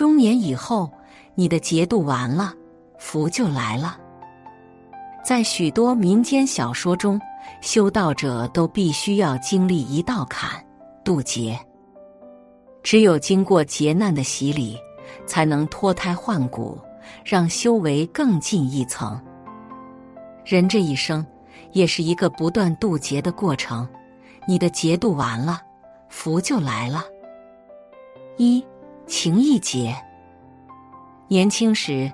中年以后，你的劫度完了，福就来了。在许多民间小说中，修道者都必须要经历一道坎——渡劫。只有经过劫难的洗礼，才能脱胎换骨，让修为更进一层。人这一生，也是一个不断渡劫的过程。你的劫渡完了，福就来了。一情谊结。年轻时，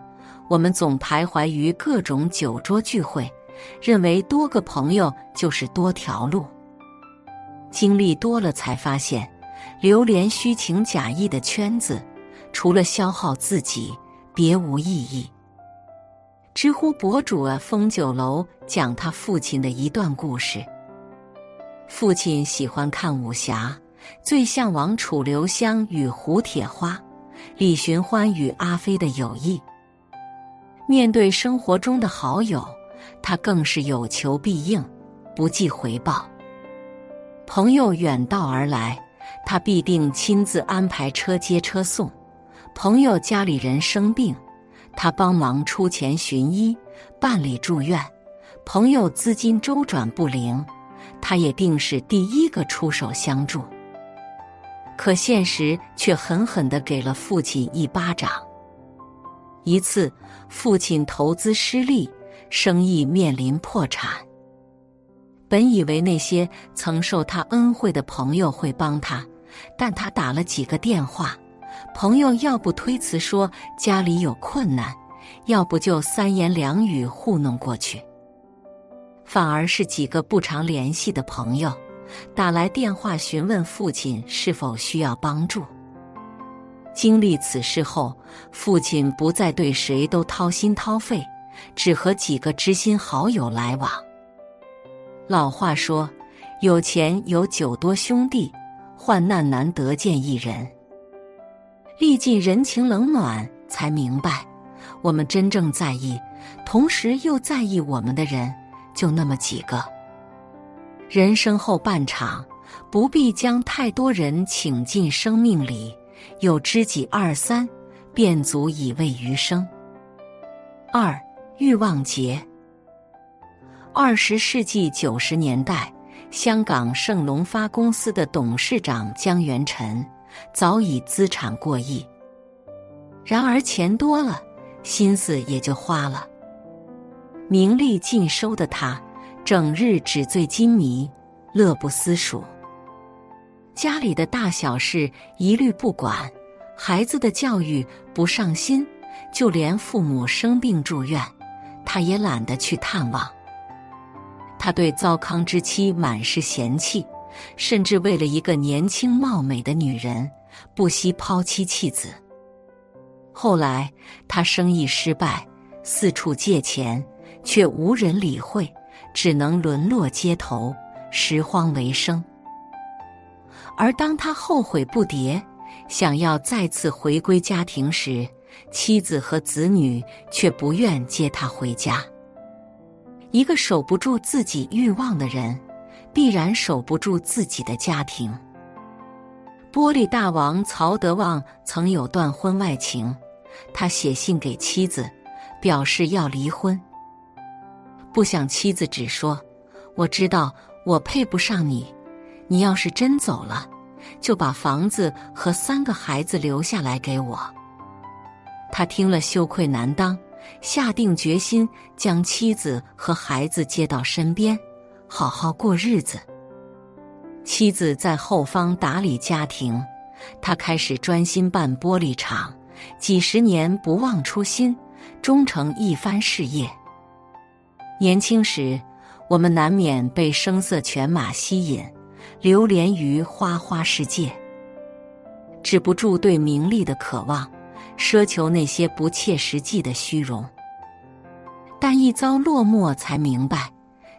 我们总徘徊于各种酒桌聚会，认为多个朋友就是多条路。经历多了，才发现，流连虚情假意的圈子，除了消耗自己，别无意义。知乎博主啊，风酒楼讲他父亲的一段故事。父亲喜欢看武侠。最向往楚留香与胡铁花、李寻欢与阿飞的友谊。面对生活中的好友，他更是有求必应，不计回报。朋友远道而来，他必定亲自安排车接车送；朋友家里人生病，他帮忙出钱寻医、办理住院；朋友资金周转不灵，他也定是第一个出手相助。可现实却狠狠的给了父亲一巴掌。一次，父亲投资失利，生意面临破产。本以为那些曾受他恩惠的朋友会帮他，但他打了几个电话，朋友要不推辞说家里有困难，要不就三言两语糊弄过去。反而是几个不常联系的朋友。打来电话询问父亲是否需要帮助。经历此事后，父亲不再对谁都掏心掏肺，只和几个知心好友来往。老话说：“有钱有酒多兄弟，患难难得见一人。”历尽人情冷暖，才明白，我们真正在意，同时又在意我们的人，就那么几个。人生后半场，不必将太多人请进生命里，有知己二三，便足以慰余生。二欲望劫。二十世纪九十年代，香港盛隆发公司的董事长江元辰早已资产过亿，然而钱多了，心思也就花了，名利尽收的他。整日纸醉金迷，乐不思蜀。家里的大小事一律不管，孩子的教育不上心，就连父母生病住院，他也懒得去探望。他对糟糠之妻满是嫌弃，甚至为了一个年轻貌美的女人，不惜抛妻弃子。后来他生意失败，四处借钱，却无人理会。只能沦落街头，拾荒为生。而当他后悔不迭，想要再次回归家庭时，妻子和子女却不愿接他回家。一个守不住自己欲望的人，必然守不住自己的家庭。玻璃大王曹德旺曾有段婚外情，他写信给妻子，表示要离婚。不想妻子只说：“我知道我配不上你，你要是真走了，就把房子和三个孩子留下来给我。”他听了羞愧难当，下定决心将妻子和孩子接到身边，好好过日子。妻子在后方打理家庭，他开始专心办玻璃厂，几十年不忘初心，终成一番事业。年轻时，我们难免被声色犬马吸引，流连于花花世界，止不住对名利的渴望，奢求那些不切实际的虚荣。但一遭落寞，才明白，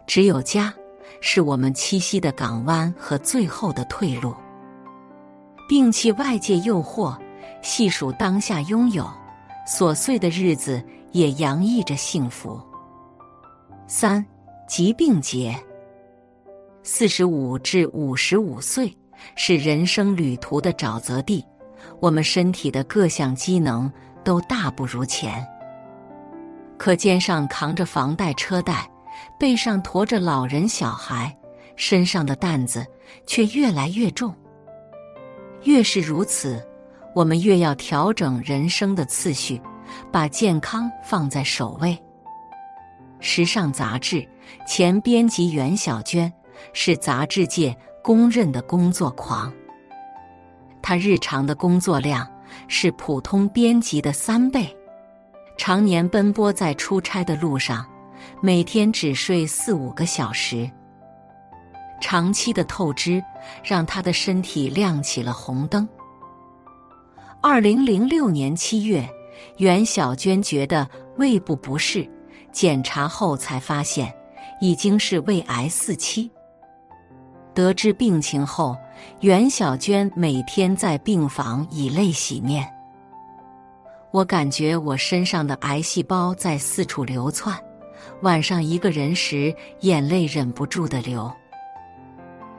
只有家是我们栖息的港湾和最后的退路。摒弃外界诱惑，细数当下拥有，琐碎的日子也洋溢着幸福。三疾病节，四十五至五十五岁是人生旅途的沼泽地，我们身体的各项机能都大不如前。可肩上扛着房贷车贷，背上驮着老人小孩，身上的担子却越来越重。越是如此，我们越要调整人生的次序，把健康放在首位。时尚杂志前编辑袁小娟是杂志界公认的工作狂，她日常的工作量是普通编辑的三倍。常年奔波在出差的路上，每天只睡四五个小时。长期的透支让他的身体亮起了红灯。二零零六年七月，袁小娟觉得胃部不适，检查后才发现已经是胃癌四期。得知病情后，袁小娟每天在病房以泪洗面。我感觉我身上的癌细胞在四处流窜，晚上一个人时眼泪忍不住的流。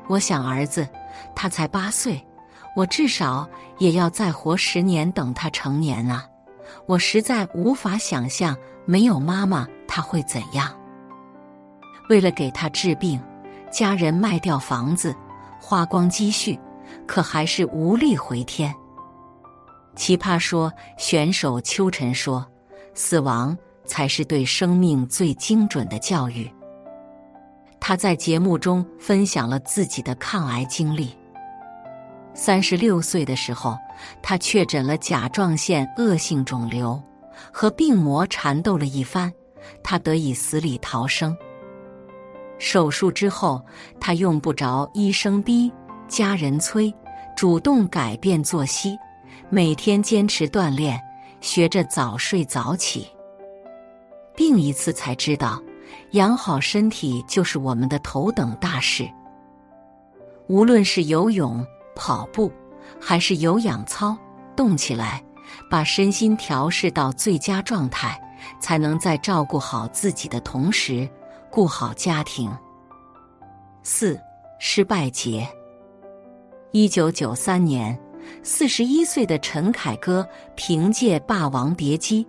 我想儿子，他才八岁，我至少也要再活十年，等他成年啊！我实在无法想象没有妈妈他会怎样。为了给他治病，家人卖掉房子，花光积蓄，可还是无力回天。奇葩说选手秋晨说：“死亡才是对生命最精准的教育。”他在节目中分享了自己的抗癌经历。三十六岁的时候，他确诊了甲状腺恶性肿瘤，和病魔缠斗了一番，他得以死里逃生。手术之后，他用不着医生逼、家人催，主动改变作息。每天坚持锻炼，学着早睡早起。病一次才知道，养好身体就是我们的头等大事。无论是游泳、跑步，还是有氧操，动起来，把身心调试到最佳状态，才能在照顾好自己的同时，顾好家庭。四失败节。一九九三年。四十一岁的陈凯歌凭借《霸王别姬》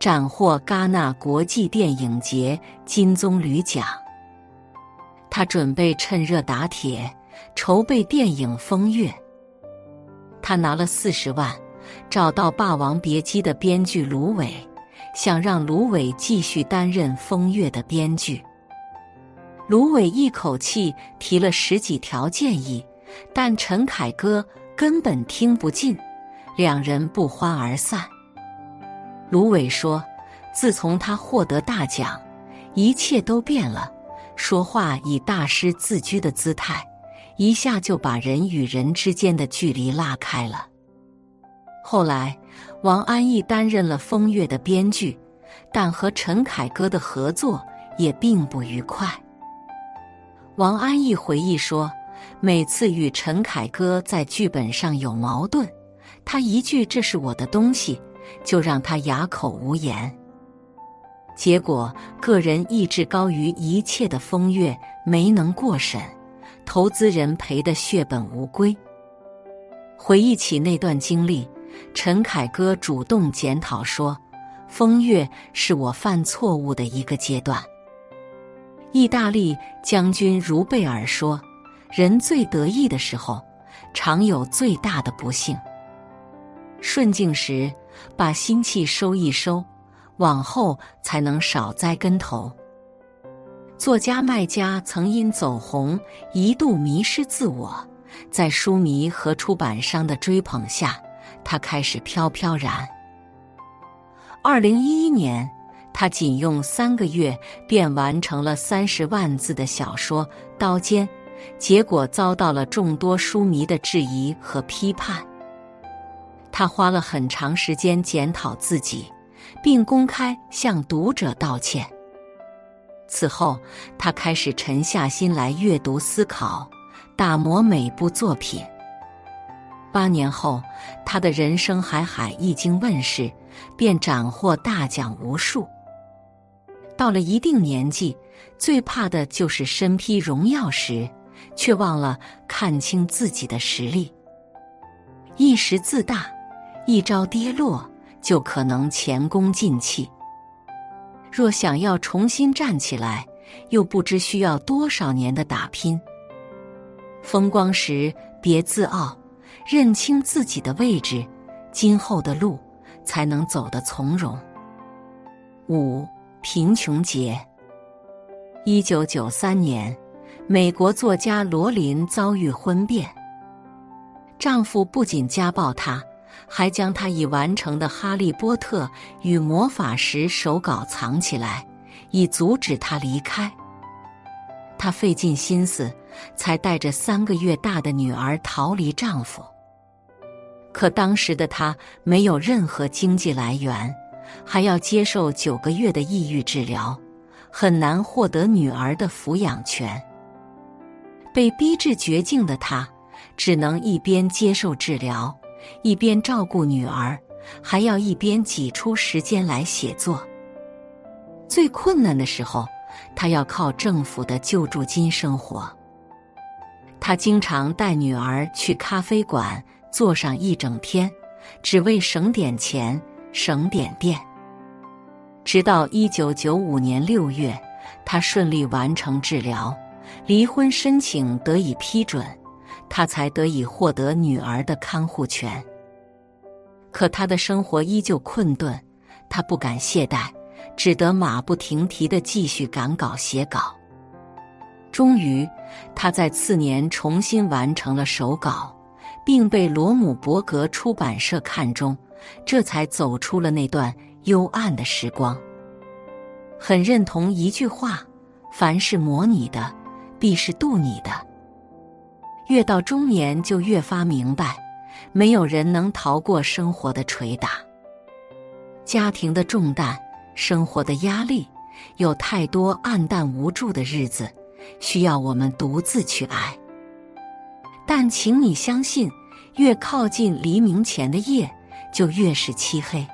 斩获戛纳国际电影节金棕榈奖。他准备趁热打铁，筹备电影《风月》。他拿了四十万，找到《霸王别姬》的编剧芦苇，想让芦苇继续担任《风月》的编剧。芦苇一口气提了十几条建议，但陈凯歌。根本听不进，两人不欢而散。芦苇说：“自从他获得大奖，一切都变了。说话以大师自居的姿态，一下就把人与人之间的距离拉开了。”后来，王安忆担任了《风月》的编剧，但和陈凯歌的合作也并不愉快。王安忆回忆说。每次与陈凯歌在剧本上有矛盾，他一句“这是我的东西”，就让他哑口无言。结果，个人意志高于一切的风月没能过审，投资人赔得血本无归。回忆起那段经历，陈凯歌主动检讨说：“风月是我犯错误的一个阶段。”意大利将军茹贝尔说。人最得意的时候，常有最大的不幸。顺境时，把心气收一收，往后才能少栽跟头。作家麦家曾因走红一度迷失自我，在书迷和出版商的追捧下，他开始飘飘然。二零一一年，他仅用三个月便完成了三十万字的小说《刀尖》。结果遭到了众多书迷的质疑和批判。他花了很长时间检讨自己，并公开向读者道歉。此后，他开始沉下心来阅读、思考，打磨每部作品。八年后，他的人生海海一经问世，便斩获大奖无数。到了一定年纪，最怕的就是身披荣耀时。却忘了看清自己的实力。一时自大，一朝跌落，就可能前功尽弃。若想要重新站起来，又不知需要多少年的打拼。风光时别自傲，认清自己的位置，今后的路才能走得从容。五贫穷节。一九九三年，美国作家罗琳遭遇婚变，丈夫不仅家暴她，还将她已完成的《哈利波特与魔法石》手稿藏起来，以阻止她离开。她费尽心思，才带着三个月大的女儿逃离丈夫。可当时的她没有任何经济来源。还要接受九个月的抑郁治疗，很难获得女儿的抚养权。被逼至绝境的他，只能一边接受治疗，一边照顾女儿，还要一边挤出时间来写作。最困难的时候，他要靠政府的救助金生活。他经常带女儿去咖啡馆坐上一整天，只为省点钱。省点电，直到一九九五年六月，他顺利完成治疗，离婚申请得以批准，他才得以获得女儿的看护权。可他的生活依旧困顿，他不敢懈怠，只得马不停蹄的继续赶稿写稿。终于，他在次年重新完成了手稿，并被罗姆伯格出版社看中。这才走出了那段幽暗的时光。很认同一句话：“凡是模拟的，必是渡你的。”越到中年，就越发明白，没有人能逃过生活的捶打。家庭的重担，生活的压力，有太多暗淡无助的日子，需要我们独自去挨。但请你相信，越靠近黎明前的夜。就越是漆黑。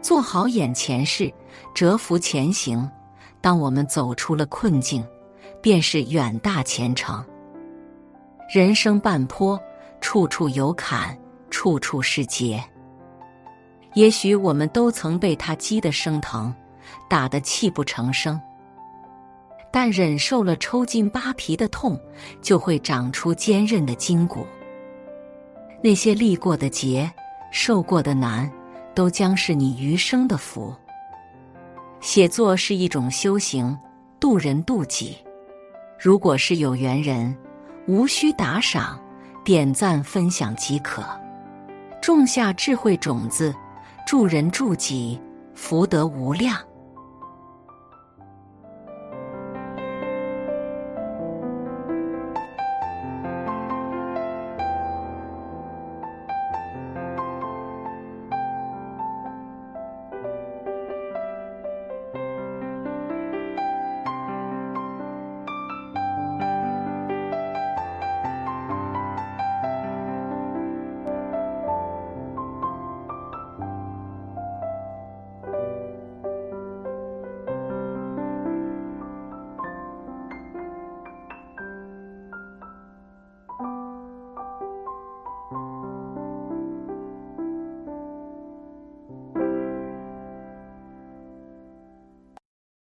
做好眼前事，蛰伏前行。当我们走出了困境，便是远大前程。人生半坡，处处有坎，处处是劫。也许我们都曾被他击得生疼，打得泣不成声。但忍受了抽筋扒皮的痛，就会长出坚韧的筋骨。那些历过的劫。受过的难，都将是你余生的福。写作是一种修行，渡人渡己。如果是有缘人，无需打赏，点赞分享即可。种下智慧种子，助人助己，福德无量。